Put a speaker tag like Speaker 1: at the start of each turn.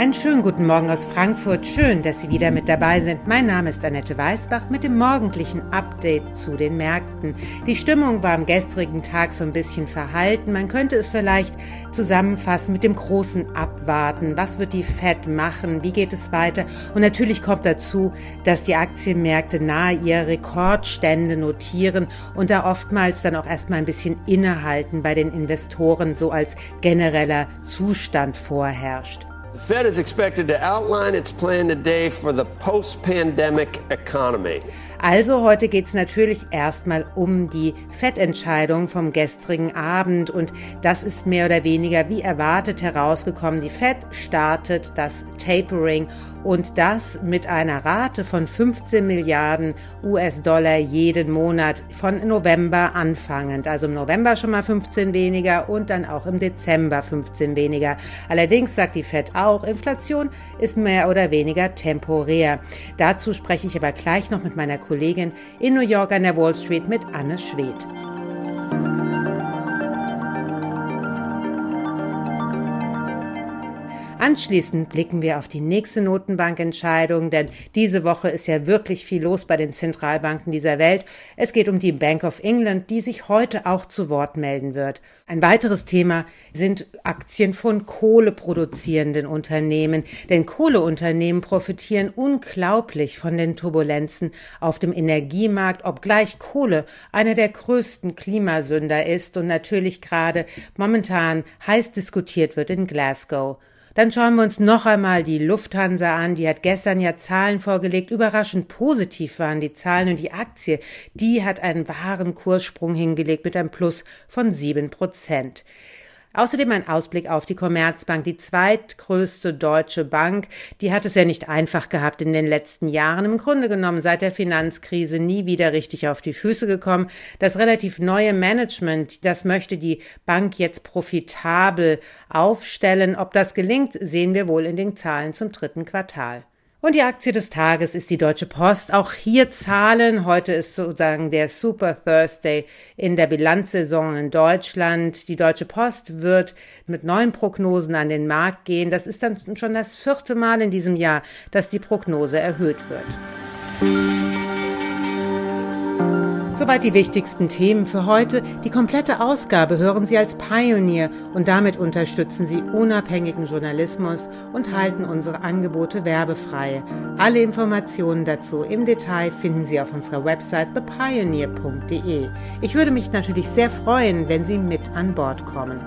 Speaker 1: Einen schönen guten Morgen aus Frankfurt. Schön, dass Sie wieder mit dabei sind. Mein Name ist Annette Weißbach mit dem morgendlichen Update zu den Märkten. Die Stimmung war am gestrigen Tag so ein bisschen verhalten. Man könnte es vielleicht zusammenfassen mit dem großen Abwarten. Was wird die Fed machen? Wie geht es weiter? Und natürlich kommt dazu, dass die Aktienmärkte nahe ihre Rekordstände notieren und da oftmals dann auch erstmal ein bisschen innehalten bei den Investoren, so als genereller Zustand vorherrscht.
Speaker 2: The Fed is expected to outline its plan today for the post-pandemic economy.
Speaker 1: Also heute geht es natürlich erstmal um die Fettentscheidung vom gestrigen Abend und das ist mehr oder weniger wie erwartet herausgekommen. Die Fed startet das Tapering und das mit einer Rate von 15 Milliarden US-Dollar jeden Monat von November anfangend. Also im November schon mal 15 weniger und dann auch im Dezember 15 weniger. Allerdings sagt die Fed auch, Inflation ist mehr oder weniger temporär. Dazu spreche ich aber gleich noch mit meiner Kollegin in New York an der Wall Street mit Anne Schwedt. Anschließend blicken wir auf die nächste Notenbankentscheidung, denn diese Woche ist ja wirklich viel los bei den Zentralbanken dieser Welt. Es geht um die Bank of England, die sich heute auch zu Wort melden wird. Ein weiteres Thema sind Aktien von kohleproduzierenden Unternehmen, denn Kohleunternehmen profitieren unglaublich von den Turbulenzen auf dem Energiemarkt, obgleich Kohle einer der größten Klimasünder ist und natürlich gerade momentan heiß diskutiert wird in Glasgow. Dann schauen wir uns noch einmal die Lufthansa an. Die hat gestern ja Zahlen vorgelegt. Überraschend positiv waren die Zahlen und die Aktie, die hat einen wahren Kurssprung hingelegt mit einem Plus von sieben Prozent. Außerdem ein Ausblick auf die Commerzbank, die zweitgrößte deutsche Bank. Die hat es ja nicht einfach gehabt in den letzten Jahren. Im Grunde genommen seit der Finanzkrise nie wieder richtig auf die Füße gekommen. Das relativ neue Management, das möchte die Bank jetzt profitabel aufstellen. Ob das gelingt, sehen wir wohl in den Zahlen zum dritten Quartal. Und die Aktie des Tages ist die Deutsche Post. Auch hier Zahlen. Heute ist sozusagen der Super Thursday in der Bilanzsaison in Deutschland. Die Deutsche Post wird mit neuen Prognosen an den Markt gehen. Das ist dann schon das vierte Mal in diesem Jahr, dass die Prognose erhöht wird. Soweit die wichtigsten Themen für heute. Die komplette Ausgabe hören Sie als Pioneer und damit unterstützen Sie unabhängigen Journalismus und halten unsere Angebote werbefrei. Alle Informationen dazu im Detail finden Sie auf unserer Website thepioneer.de. Ich würde mich natürlich sehr freuen, wenn Sie mit an Bord kommen.